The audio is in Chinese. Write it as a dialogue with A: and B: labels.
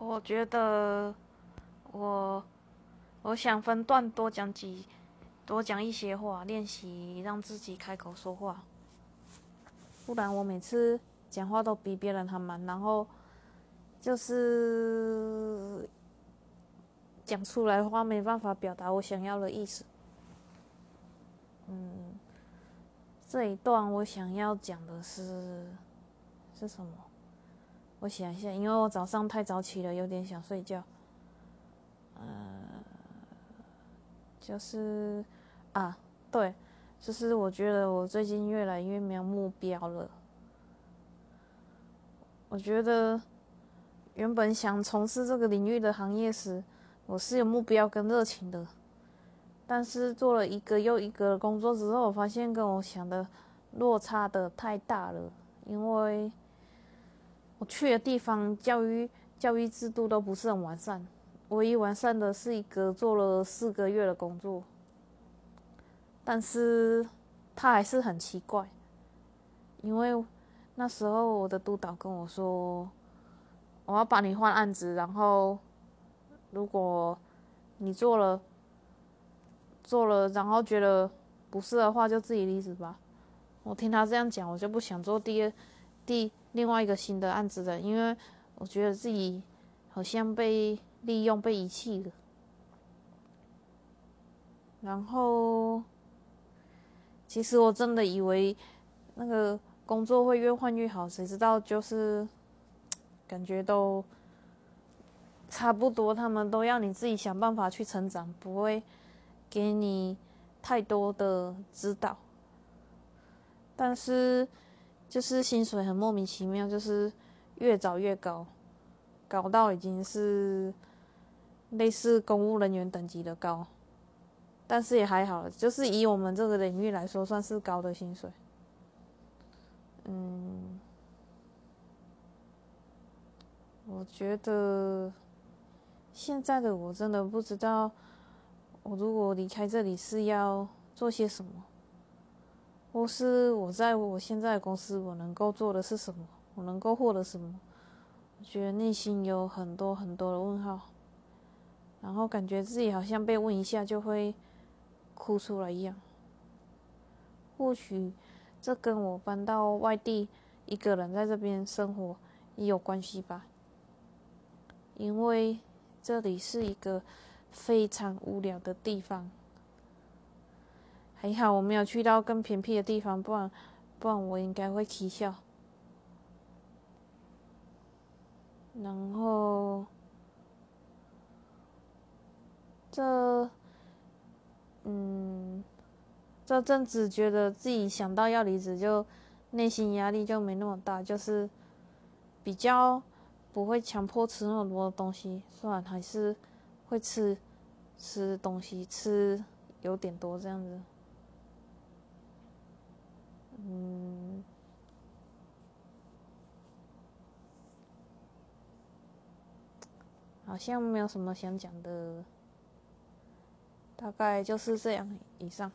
A: 我觉得我我想分段多讲几多讲一些话，练习让自己开口说话。不然我每次讲话都比别人还慢，然后就是讲出来的话没办法表达我想要的意思。嗯，这一段我想要讲的是是什么？我想一下，因为我早上太早起了，有点想睡觉。呃，就是啊，对，就是我觉得我最近越来越没有目标了。我觉得原本想从事这个领域的行业时，我是有目标跟热情的。但是做了一个又一个的工作之后，我发现跟我想的落差的太大了。因为我去的地方教育教育制度都不是很完善，唯一完善的是一个做了四个月的工作，但是他还是很奇怪，因为那时候我的督导跟我说，我要帮你换案子，然后如果你做了。做了，然后觉得不是的话，就自己离职吧。我听他这样讲，我就不想做第二、第另外一个新的案子的，因为我觉得自己好像被利用、被遗弃了。然后，其实我真的以为那个工作会越换越好，谁知道就是感觉都差不多，他们都要你自己想办法去成长，不会。给你太多的指导，但是就是薪水很莫名其妙，就是越找越高，高到已经是类似公务人员等级的高，但是也还好，就是以我们这个领域来说，算是高的薪水。嗯，我觉得现在的我真的不知道。我如果离开这里是要做些什么，或是我在我现在的公司我能够做的是什么，我能够获得什么？我觉得内心有很多很多的问号，然后感觉自己好像被问一下就会哭出来一样。或许这跟我搬到外地一个人在这边生活也有关系吧，因为这里是一个。非常无聊的地方，还好我没有去到更偏僻的地方，不然不然我应该会啼笑。然后这嗯这阵子觉得自己想到要离职，就内心压力就没那么大，就是比较不会强迫吃那么多东西，虽然还是。会吃吃东西，吃有点多这样子，嗯，好像没有什么想讲的，大概就是这样以上。